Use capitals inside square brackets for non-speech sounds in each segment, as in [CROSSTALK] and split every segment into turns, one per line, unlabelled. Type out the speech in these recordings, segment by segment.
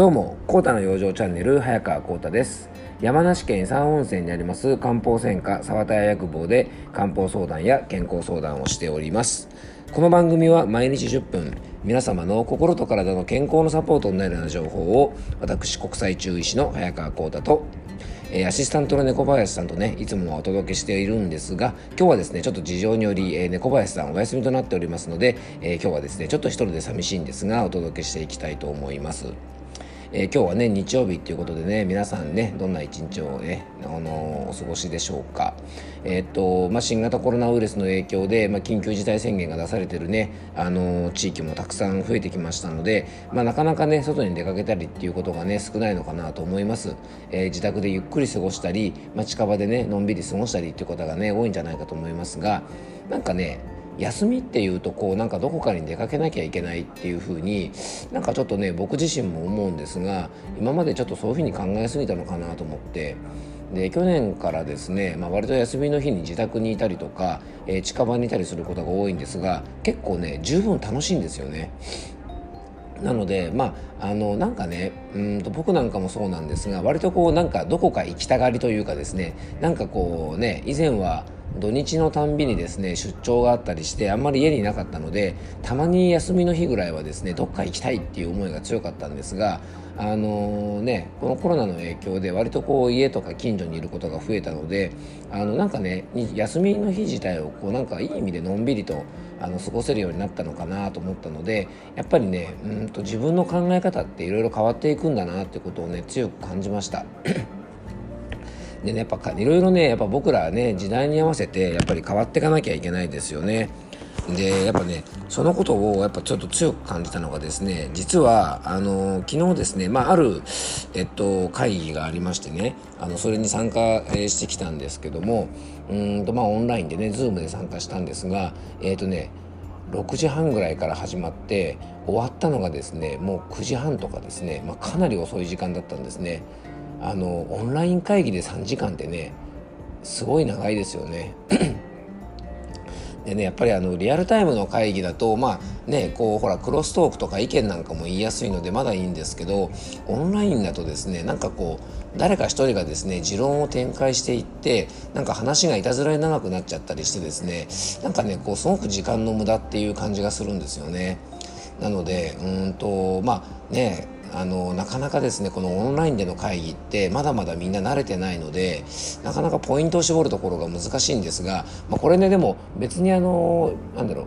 どうも、コータの養生チャンネル、早川コータです。山梨県三温泉にあります漢方専科沢田屋薬房で漢方相談や健康相談をしております。この番組は毎日10分、皆様の心と体の健康のサポートになるような情報を、私、国際中医師の早川コータと、えアシスタントの猫林さんとねいつもお届けしているんですが今日はですねちょっと事情により、えー猫林さんお休みとなっておりますので、えー今日はですねちょっと一人で寂しいんですがお届けしていきたいと思います。えー今日はね日曜日ということでね皆さんねどんな一日をね、あのーお過ごしでしょうか、えーっとまあ、新型コロナウイルスの影響で、まあ、緊急事態宣言が出されてるね、あの地域もたくさん増えてきましたので、まあ、なかなかね外に出かけたりっていうことがね少ないのかなと思います、え自宅でゆっくり過ごしたり、まあ、近場でねのんびり過ごしたりっていう方がね多いんじゃないかと思いますがなんかね休みっていうとこうなんかどこかに出かけなきゃいけないっていう風になんかちょっとね僕自身も思うんですが今までちょっとそういう風に考えすぎたのかなと思ってで去年からですね、まあ、割と休みの日に自宅にいたりとか、えー近場にいたりすることが多いんですが結構ね十分楽しいんですよね。なのでまああのなんかねうんと僕なんかもそうなんですが割とこうなんかどこか行きたがりというかですねなんかこうね以前は土日のたんびにですね出張があったりしてあんまり家にいなかったのでたまに休みの日ぐらいはですねどっか行きたいっていう思いが強かったんですがあのねこのコロナの影響で割とこう家とか近所にいることが増えたのであのなんかね休みの日自体をこうなんかいい意味でのんびりとあの過ごせるようになったのかなと思ったのでやっぱりねうんと自分の考え方っていろいろ変わっていくんだなってことをね強く感じました。でねやっぱいろいろねやっぱ僕らはね時代に合わせてやっぱり変わっていかなきゃいけないですよね。でやっぱねそのことをやっぱちょっと強く感じたのがですね実はあの昨日ですね、まあ、ある、えっと、会議がありましてねあのそれに参加、してきたんですけどもうんとまあオンラインでね Zoom で参加したんですがえっ、とね6時半ぐらいから始まって終わったのがですねもう9時半とかですね、まあ、かなり遅い時間だったんですねあのオンライン会議で3時間ってねすごい長いですよねでねやっぱりあのリアルタイムの会議だとまあねこうほらクロストークとか意見なんかも言いやすいのでまだいいんですけどオンラインだとですねなんかこう誰か一人がですね持論を展開していってなんか話がいたずらに長くなっちゃったりしてですねなんかねこうすごく時間の無駄っていう感じがするんですよね。なのでうんとまあねあのなかなかですねこのオンラインでの会議ってまだまだみんな慣れてないのでなかなかポイントを絞るところが難しいんですが、まあ、これねでも別にあのなんだろう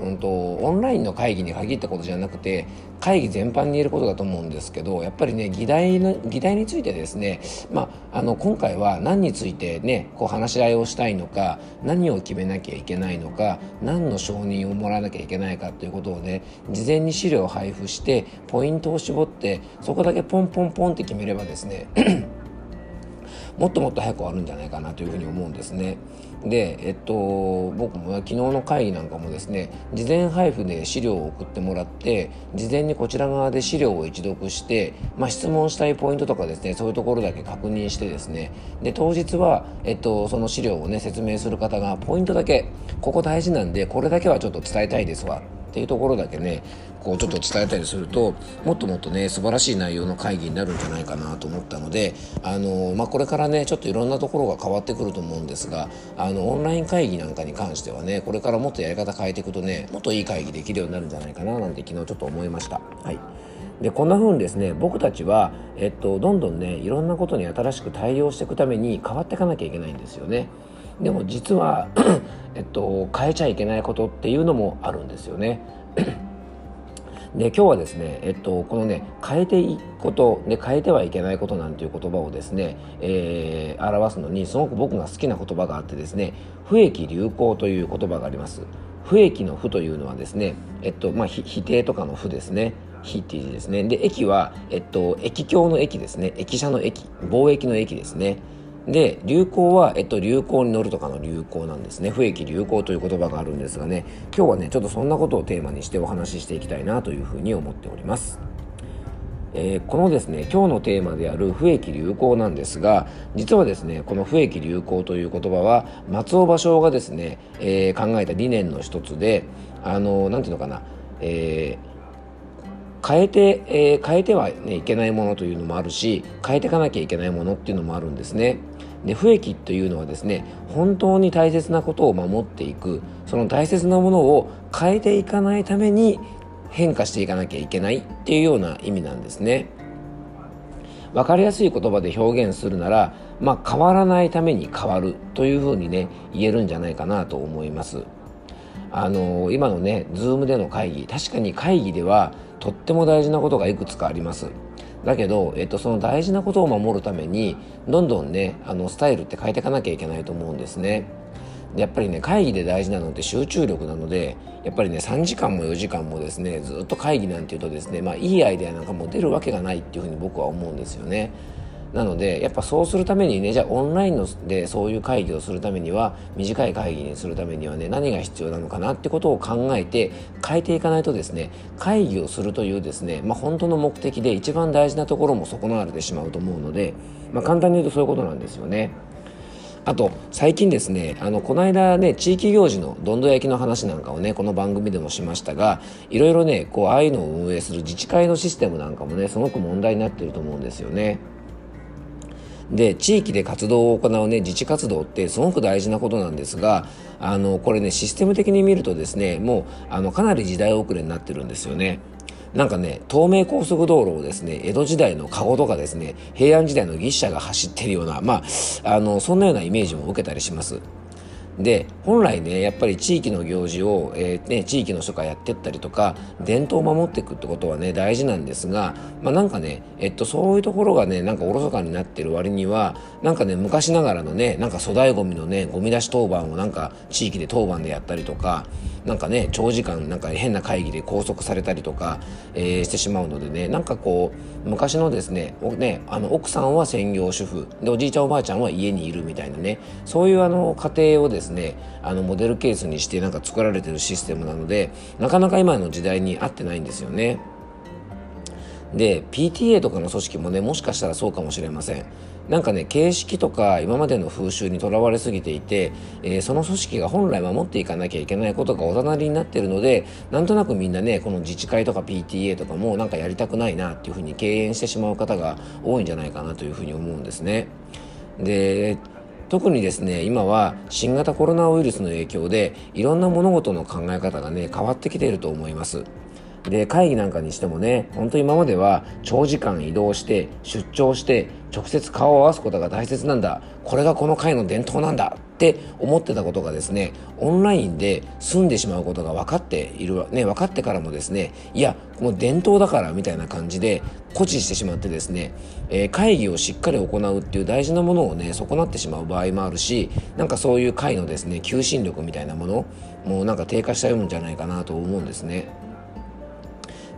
うんとオンラインの会議に限ったことじゃなくて会議全般に言えることだと思うんですけどやっぱりね議題の議題についてですね、まあ、あの今回は何についてねこう話し合いをしたいのか何を決めなきゃいけないのか何の承認をもらわなきゃいけないかということをね事前に資料を配布してポイントを絞ってそこだけポンポンポンって決めればですね [CLEARS THROAT] もっともっと早く終わるんじゃないかなというふうに思うんですね。で、えっと、僕も昨日の会議なんかもですね事前配布で資料を送ってもらって事前にこちら側で資料を一読して、まあ、質問したいポイントとかですねそういうところだけ確認してですねで当日は、えっと、その資料をね説明する方がポイントだけここ大事なんでこれだけはちょっと伝えたいですわ。っていうところだけねこうちょっと伝えたりするともっともっとね素晴らしい内容の会議になるんじゃないかなと思ったのであの、まあ、これからねちょっといろんなところが変わってくると思うんですがあのオンライン会議なんかに関してはねこれからもっとやり方変えていくとねもっといい会議できるようになるんじゃないかななんて昨日ちょっと思いました。はいでこんな風にですね僕たちは、えっと、どんどんねいろんなことに新しく対応していくために変わっていかなきゃいけないんですよね。でも実は、[COUGHS] えっと、変えちゃいけないことっていうのもあるんですよね。で今日はですね、えっと、このね変えていくことで変えてはいけないことなんていう言葉をですね、えー表すのにすごく僕が好きな言葉があってですね不益流行という言葉があります。不益の不というのはですね、えっとまあ、ひ否定とかの不ですね。非っていう字ですね。で駅は、えっと、駅境の駅ですね。駅舎の駅。貿易の駅ですね。で流行は、えっと、流行に乗るとかの流行なんですね不益流行という言葉があるんですがね今日はねちょっとそんなことをテーマにしてお話ししていきたいなというふうに思っております。えーこのですね今日のテーマである不益流行なんですが実はですねこの不益流行という言葉は松尾芭蕉がですね、えー考えた理念の一つであのなんていうのかな、え変えて、え、変えては、ね、いけないものというのもあるし変えていかなきゃいけないものっていうのもあるんですね。で不益というのはですね本当に大切なことを守っていくその大切なものを変えていかないために変化していかなきゃいけないっていうような意味なんですね。分かりやすい言葉で表現するなら、まあ、変わらないために変わるというふうにね言えるんじゃないかなと思います。あの今のね Zoom での会議確かに会議ではとっても大事なことがいくつかあります。だけど、えっと、その大事なことを守るためにどんどんねあのスタイルって変えていかなきゃいけないと思うんですね。やっぱりね会議で大事なのって集中力なのでやっぱりね3時間も4時間もですねずっと会議なんていうとですねまあいいアイデアなんかも出るわけがないっていうふうに僕は思うんですよね。なのでやっぱそうするためにねじゃあオンラインのでそういう会議をするためには短い会議にするためにはね何が必要なのかなってことを考えて変えていかないとですね会議をするというですね、まあ、本当の目的で一番大事なところも損なわれてしまうと思うので、まあ、簡単に言うとそういうことなんですよね。あと最近ですねあのこの間ね地域行事のどんど焼きの話なんかをねこの番組でもしましたがいろいろねこうああいうのを運営する自治会のシステムなんかもねすごく問題になってると思うんですよね。で地域で活動を行うね自治活動ってすごく大事なことなんですがあのこれねシステム的に見るとですねもうあのかなり時代遅れになってるんですよね。なんかね東名高速道路をですね江戸時代の籠とかですね平安時代の牛車が走ってるようなまああのそんなようなイメージも受けたりします。で本来ねやっぱり地域の行事を、えー、ね、地域の人がやってったりとか伝統を守っていくってことはね大事なんですが、まあ、なんかね、えっと、そういうところがねなんかおろそかになってる割にはなんかね昔ながらのねなんか粗大ごみのねゴミ出し当番をなんか地域で当番でやったりとかなんかね長時間なんか変な会議で拘束されたりとか、えー、してしまうのでねなんかこう昔のですねねあの奥さんは専業主婦でおじいちゃんおばあちゃんは家にいるみたいなねそういうあの家庭をですねねあのモデルケースにしてなんか作られてるシステムなのでなかなか今の時代に合ってないんですよね。で PTA とかの組織もねもしかしたらそうかもしれません。なんかね形式とか今までの風習にとらわれすぎていて、えー、その組織が本来守っていかなきゃいけないことがおざなりになってるのでなんとなくみんなねこの自治会とか PTA とかもなんかやりたくないなっていうふうに敬遠してしまう方が多いんじゃないかなというふうに思うんですね。で特にですね今は新型コロナウイルスの影響でいろんな物事の考え方がね変わってきていると思います。で会議なんかにしてもね本当今までは長時間移動して出張して直接顔を合わすことが大切なんだこれがこの会の伝統なんだって思ってたことがですねオンラインで済んでしまうことが分かっているね分かってからもですねいやもう伝統だからみたいな感じで固辞してしまってですね、えー、会議をしっかり行うっていう大事なものをね損なってしまう場合もあるしなんかそういう会のですね求心力みたいなものもうなんか低下しちゃうんじゃないかなと思うんですね。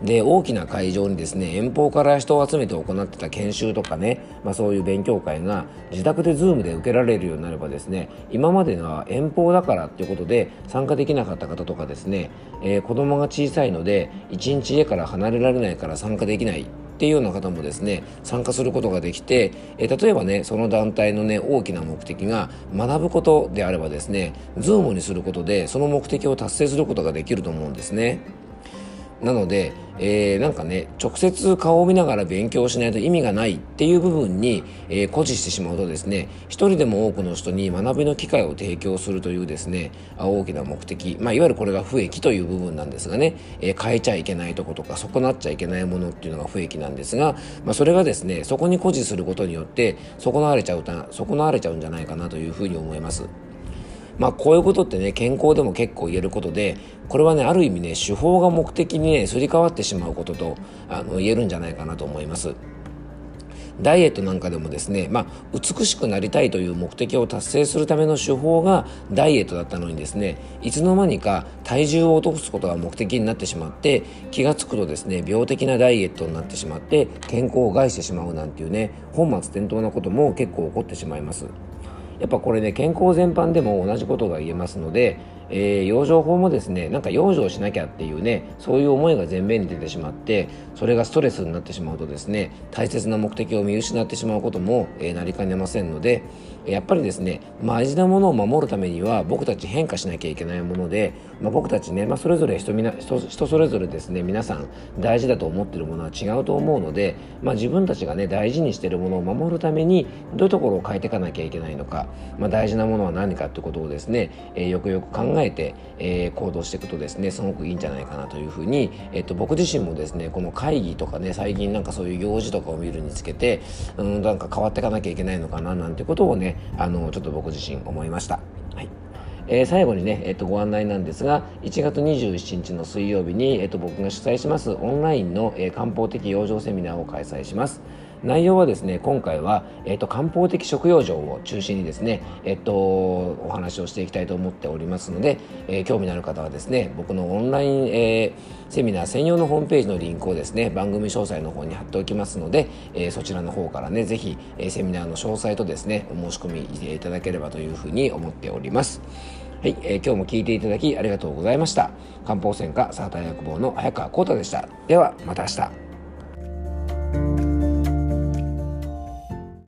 で大きな会場にですね遠方から人を集めて行ってた研修とかね、まあ、そういう勉強会が自宅で Zoom で受けられるようになればですね今までは遠方だからっていうことで参加できなかった方とかですね、えー、子供が小さいので一日家から離れられないから参加できないっていうような方もですね参加することができて、え、例えばねその団体のね大きな目的が学ぶことであればですね Zoom にすることでその目的を達成することができると思うんですね。なので、えー、なんかね直接顔を見ながら勉強しないと意味がないっていう部分に、えー、固辞してしまうとですね一人でも多くの人に学びの機会を提供するというですね大きな目的、まあ、いわゆるこれが不益という部分なんですがね、えー、変えちゃいけないとことか損なっちゃいけないものっていうのが不益なんですが、まあ、それがですねそこに固辞することによって損なわれちゃう損なわれちゃうんじゃないかなというふうに思います。まあこういうことってね健康でも結構言えることでこれはねある意味ね手法が目的にねすり替わってしまうこととあの言えるんじゃないかなと思います。ダイエットなんかでもですね、まあ、美しくなりたいという目的を達成するための手法がダイエットだったのにですねいつの間にか体重を落とすことが目的になってしまって気が付くとですね病的なダイエットになってしまって健康を害してしまうなんていうね本末転倒なことも結構起こってしまいます。やっぱこれね健康全般でも同じことが言えますので、えー、養生法もですねなんか養生しなきゃっていうねそういう思いが前面に出てしまってそれがストレスになってしまうとですね大切な目的を見失ってしまうことも、えー、なりかねませんのでやっぱりですね大事なものを守るためには僕たち変化しなきゃいけないもので、まあ、僕たちね、まあ、それぞれ人みな人人それぞれですね皆さん大事だと思ってるものは違うと思うので、まあ、自分たちがね大事にしてるものを守るためにどういうところを変えていかなきゃいけないのか、まあ、大事なものは何かってことをですね、えー、よくよく考えて、えー、行動していくとですねすごくいいんじゃないかなというふうに、えー、と僕自身もですねこの会議とかね最近なんかそういう行事とかを見るにつけてうんなんか変わっていかなきゃいけないのかななんてことをねあのちょっと僕自身思いました。はいえー、最後にね、えっと、ご案内なんですが1月27日の水曜日に、えっと、僕が主催しますオンラインの、えー、漢方的養生セミナーを開催します。内容はですね今回は、えっと、漢方的食用場を中心にですね、えっと、お話をしていきたいと思っておりますので、えー、興味のある方はですね僕のオンライン、えー、セミナー専用のホームページのリンクをですね番組詳細の方に貼っておきますので、えー、そちらの方からねぜひ、え、セミナーの詳細とですねお申し込みいただければというふうに思っております。はい、えー、今日も聞いていただきありがとうございました。漢方専科サーター薬房の早川幸太でした。ではまた明日。